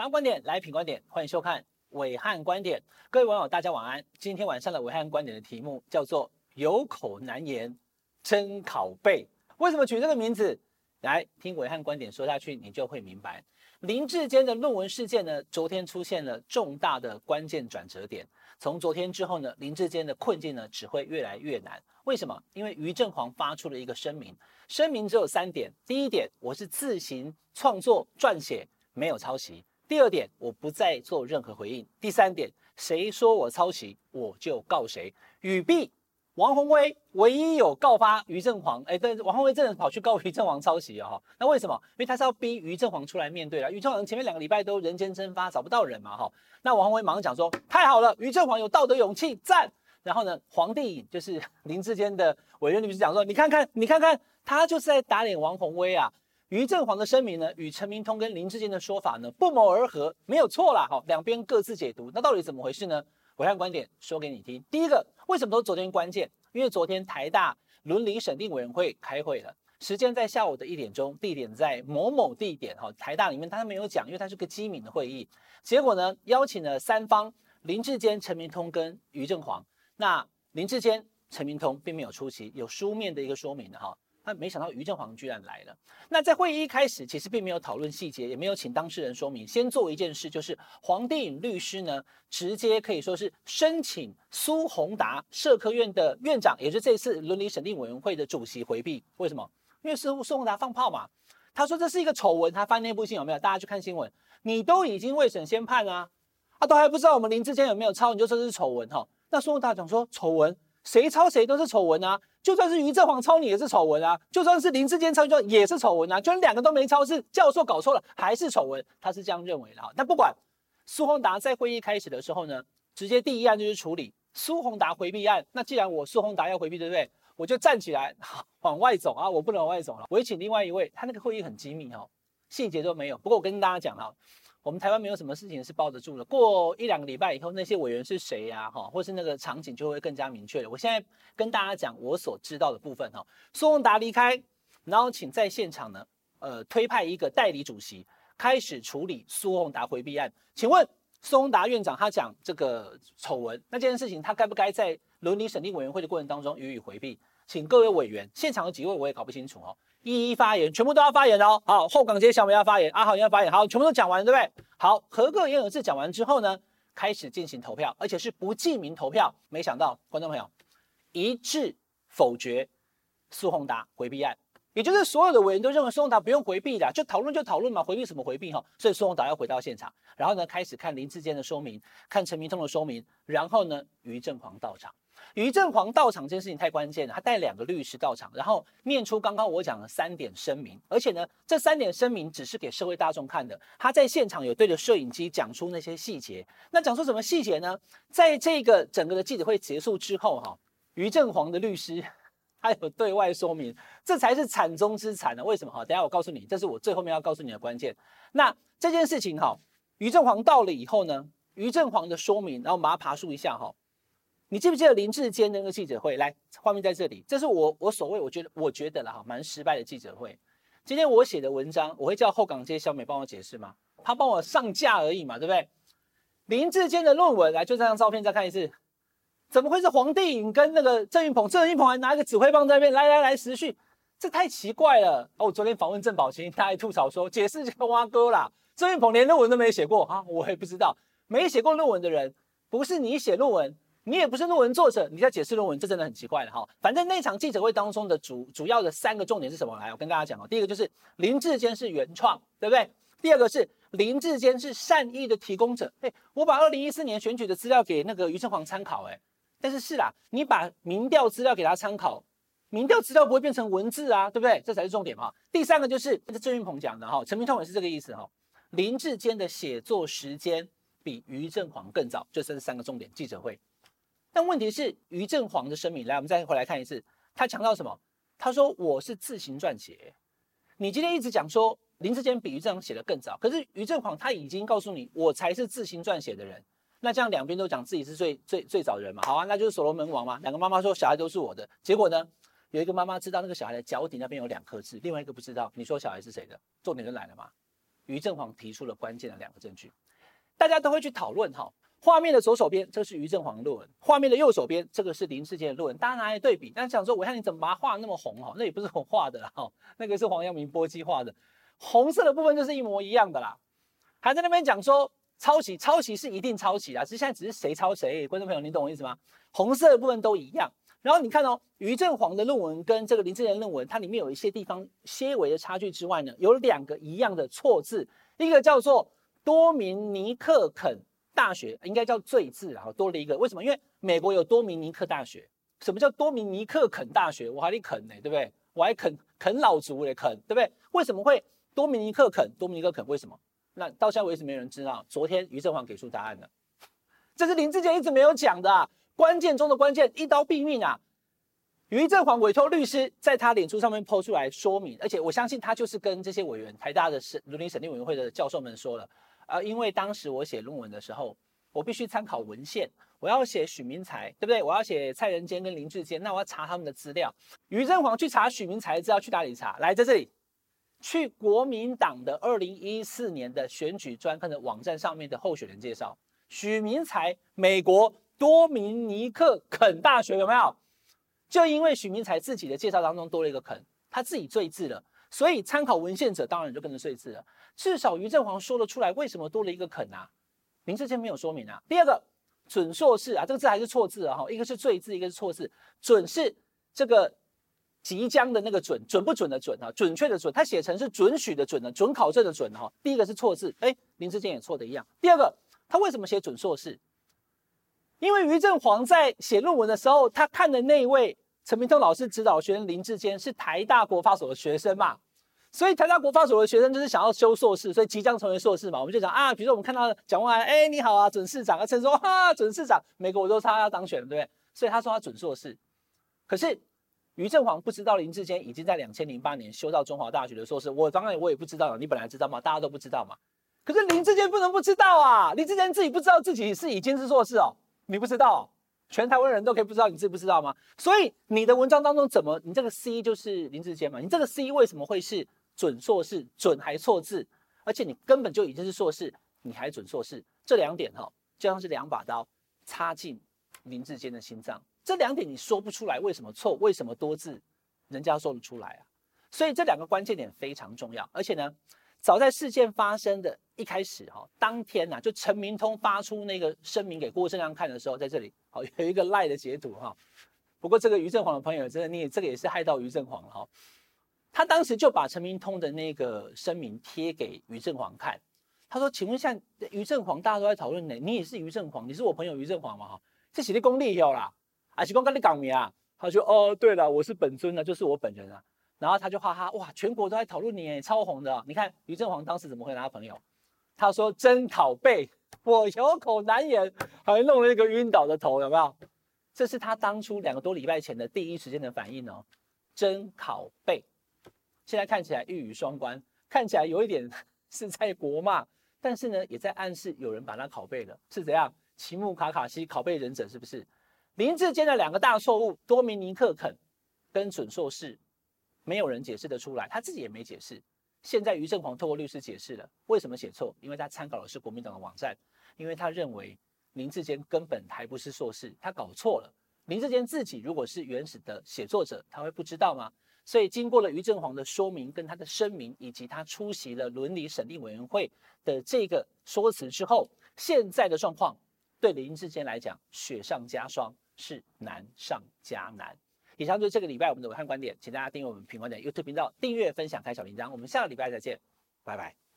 想要观点来品观点，欢迎收看伟汉观点。各位网友，大家晚安。今天晚上的伟汉观点的题目叫做“有口难言真拷贝”。为什么取这个名字？来听伟汉观点说下去，你就会明白。林志坚的论文事件呢，昨天出现了重大的关键转折点。从昨天之后呢，林志坚的困境呢只会越来越难。为什么？因为于正煌发出了一个声明，声明只有三点：第一点，我是自行创作撰写，没有抄袭；第二点，我不再做任何回应；第三点，谁说我抄袭，我就告谁。语毕。王宏威唯一有告发于正煌，哎，但王宏威真的跑去告于正煌抄袭哦。那为什么？因为他是要逼于正煌出来面对了。于正煌前面两个礼拜都人间蒸发，找不到人嘛，哈。那王宏威马上讲说，太好了，于正煌有道德勇气，赞。然后呢，黄帝就是林志坚的委员律师讲说，你看看，你看看，他就是在打脸王宏威啊。于正煌的声明呢，与陈明通跟林志坚的说法呢不谋而合，没有错啦，哈，两边各自解读，那到底怎么回事呢？暐瀚观点说给你听。第一个，为什么说昨天关键？因为昨天台大伦理审定委员会开会了，时间在下午的一点钟，地点在某某地点。哈，台大里面他没有讲，因为它是个机敏的会议。结果呢，邀请了三方：林志坚、陈明通跟于正煌。那林志坚、陈明通并没有出席，有书面的一个说明的哈。他没想到于正煌居然来了。那在会议一开始，其实并没有讨论细节，也没有请当事人说明。先做一件事，就是黄帝颖律师呢，直接可以说是申请苏宏达社科院的院长，也是这次伦理审定委员会的主席回避。为什么？因为苏苏宏达放炮嘛。他说这是一个丑闻，他翻内部信有没有？大家去看新闻。你都已经未审先判啊，啊都还不知道我们林志坚有没有抄，你就说是丑闻哈？那苏宏达讲说丑闻。谁抄谁都是丑闻啊！就算是余正煌抄你也是丑闻啊！就算是林志坚抄你也是丑闻啊！就算两个都没抄，是教授搞错了还是丑闻？他是这样认为的哈。但不管苏宏达在会议开始的时候呢，直接第一案就是处理苏宏达回避案。那既然我苏宏达要回避，对不对？我就站起来往外走啊！我不能往外走了，我也请另外一位。他那个会议很机密哦，细节都没有。不过我跟大家讲哈。我们台湾没有什么事情是包得住的。过一两个礼拜以后，那些委员是谁呀？哈，或是那个场景就会更加明确了。我现在跟大家讲我所知道的部分哈。苏宏达离开，然后请在现场呢，呃，推派一个代理主席开始处理苏宏达回避案。请问苏宏达院长他讲这个丑闻，那这件事情他该不该在伦理审定委员会的过程当中予以回避？请各位委员，现场有几位我也搞不清楚哦。一一发言，全部都要发言哦。好，后港街小美要发言，阿豪要发言，好，全部都讲完，对不对？好，合个言而至讲完之后呢，开始进行投票，而且是不记名投票。没想到，观众朋友一致否决苏宏达回避案，也就是所有的委员都认为苏宏达不用回避的，就讨论就讨论嘛，回避什么回避哈？所以苏宏达要回到现场，然后呢，开始看林志坚的说明，看陈明通的说明，然后呢，于正煌到场。于正煌到场这件事情太关键了，他带两个律师到场，然后念出刚刚我讲的三点声明，而且呢，这三点声明只是给社会大众看的。他在现场有对着摄影机讲出那些细节，那讲出什么细节呢？在这个整个的记者会结束之后，哈，于正煌的律师他有对外说明，这才是惨中之惨呢。为什么？哈，等下我告诉你，这是我最后面要告诉你的关键。那这件事情，哈，于正煌到了以后呢，于正煌的说明，然后我们把它爬梳一下，哈。你记不记得林志坚那个记者会？来，画面在这里，这是我我所谓我觉得我觉得了哈，蛮失败的记者会。今天我写的文章，我会叫后港街小美帮我解释吗？她帮我上架而已嘛，对不对？林志坚的论文，来，就这张照片再看一次，怎么会是黄帝颖跟那个郑云鹏？郑云鹏还拿一个指挥棒在那边，来来来，时序，这太奇怪了。哦，我昨天访问郑宝清，他还吐槽说，解释这个挖沟啦。郑云鹏连论文都没写过啊，我也不知道，没写过论文的人，不是你写论文。你也不是论文作者，你在解释论文，这真的很奇怪了哈。反正那场记者会当中的主主要的三个重点是什么？来，我跟大家讲哦。第一个就是林志坚是原创，对不对？第二个是林志坚是善意的提供者。哎，我把二零一四年选举的资料给那个于正煌参考，哎，但是是啦，你把民调资料给他参考，民调资料不会变成文字啊，对不对？这才是重点哈。第三个就是这是郑云鹏讲的哈，陈明通也是这个意思哈。林志坚的写作时间比于正煌更早，就这是三个重点记者会。但问题是，于正煌的声明，来，我们再回来看一次。他强调什么？他说我是自行撰写。你今天一直讲说林志坚比于正煌写的更早，可是于正煌他已经告诉你，我才是自行撰写的人。那这样两边都讲自己是最最最早的人嘛？好啊，那就是所罗门王嘛。两个妈妈说小孩都是我的，结果呢，有一个妈妈知道那个小孩的脚底那边有两颗痣，另外一个不知道。你说小孩是谁的？重点就来了嘛。于正煌提出了关键的两个证据，大家都会去讨论哈。画面的左手边，这是于正煌的论文；画面的右手边，这个是林志坚的论文。大家拿来对比，但想说，我看你怎么把它画那么红哈？那也不是我画的哈，那个是黄阳明波基画的，红色的部分就是一模一样的啦。还在那边讲说抄袭，抄袭是一定抄袭啊，只是现在只是谁抄谁。观众朋友，你懂我意思吗？红色的部分都一样。然后你看哦，于正煌的论文跟这个林志坚的论文，它里面有一些地方些微的差距之外呢，有两个一样的错字，一个叫做多明尼克肯。大学应该叫最字，然后多了一个，为什么？因为美国有多明尼克大学。什么叫多明尼克肯大学？我还得肯呢，对不对？我还肯啃老族嘞，肯，对不对？为什么会多明尼克肯？多明尼克肯为什么？那到现在为止没有人知道。昨天于正煌给出答案了，这是林志坚一直没有讲的啊，关键中的关键，一刀毙命啊！于正煌委托律师在他脸书上面抛出来说明，而且我相信他就是跟这些委员、台大的审伦理审定委员会的教授们说了。啊，因为当时我写论文的时候，我必须参考文献，我要写许明才，对不对？我要写蔡仁坚跟林志坚，那我要查他们的资料。于振煌去查许明才的资料，去哪里查？来，在这里，去国民党的二零一四年的选举专刊的网站上面的候选人介绍。许明才，美国多明尼克肯大学有没有？就因为许明才自己的介绍当中多了一个肯，他自己最字了。所以参考文献者当然就跟着赘字了。至少于正煌说了出来，为什么多了一个肯啊？林志坚没有说明啊。第二个准硕士啊，这个字还是错字啊哈，一个是赘字，一个是错字。准是这个即将的那个准，准不准的准啊，准确的准，他写成是准许的准的，准考证的准哈。第一个是错字，哎，林志坚也错的一样。第二个，他为什么写准硕士？因为于正煌在写论文的时候，他看的那一位。陈明通老师指导学生林志坚是台大国发所的学生嘛，所以台大国发所的学生就是想要修硕士，所以即将成为硕士嘛。我们就讲啊，比如说我们看到蒋万安，哎，你好啊，准市长啊，陈说哈，准市长，每个我都他要当选了，对不对？所以他说他准硕士。可是于正煌不知道林志坚已经在两千零八年修到中华大学的硕士，我当然我也不知道，你本来知道吗？大家都不知道嘛。可是林志坚不能不知道啊，林志坚自己不知道自己是已经是硕士哦，你不知道。全台湾人都可以不知道，你自己不知道吗？所以你的文章当中怎么，你这个 C 就是林志坚嘛？你这个 C 为什么会是准硕士？准还错字，而且你根本就已经是硕士，你还准硕士？这两点哈，就像是两把刀插进林志坚的心脏。这两点你说不出来，为什么错？为什么多字？人家说得出来啊？所以这两个关键点非常重要，而且呢。早在事件发生的一开始，哈，当天呐，就陈明通发出那个声明给郭正亮看的时候，在这里，好有一个赖的截图，哈。不过这个于正煌的朋友，真的你这个也是害到于正煌了，哈。他当时就把陈明通的那个声明贴给于正煌看，他说：“请问一下，于正煌，大家都在讨论呢，你也是于正煌，你是我朋友于正煌嘛？哈，这写的功力有啦，啊，是公跟你讲名啊。”他说：“哦，对了，我是本尊啊，就是我本人啊。”然后他就哈哈哇，全国都在讨论你，超红的。你看于正煌当时怎么回答他朋友？他说：“真拷贝，我有口难言。”还弄了一个晕倒的头，有没有？这是他当初两个多礼拜前的第一时间的反应哦。真拷贝，现在看起来一语双关，看起来有一点是在国骂，但是呢，也在暗示有人把他拷贝了，是怎样？奇木卡卡西拷贝忍者是不是？林志坚的两个大错误：多明尼克肯跟准硕士。没有人解释得出来，他自己也没解释。现在于正煌透过律师解释了为什么写错，因为他参考的是国民党的网站，因为他认为林志坚根本还不是硕士，他搞错了。林志坚自己如果是原始的写作者，他会不知道吗？所以经过了于正煌的说明跟他的声明，以及他出席了伦理审定委员会的这个说辞之后，现在的状况对林志坚来讲雪上加霜，是难上加难。以上就是这个礼拜我们的武汉观点，请大家订阅我们品观点 YouTube 频道，订阅、分享、开小铃铛。我们下个礼拜再见，拜拜。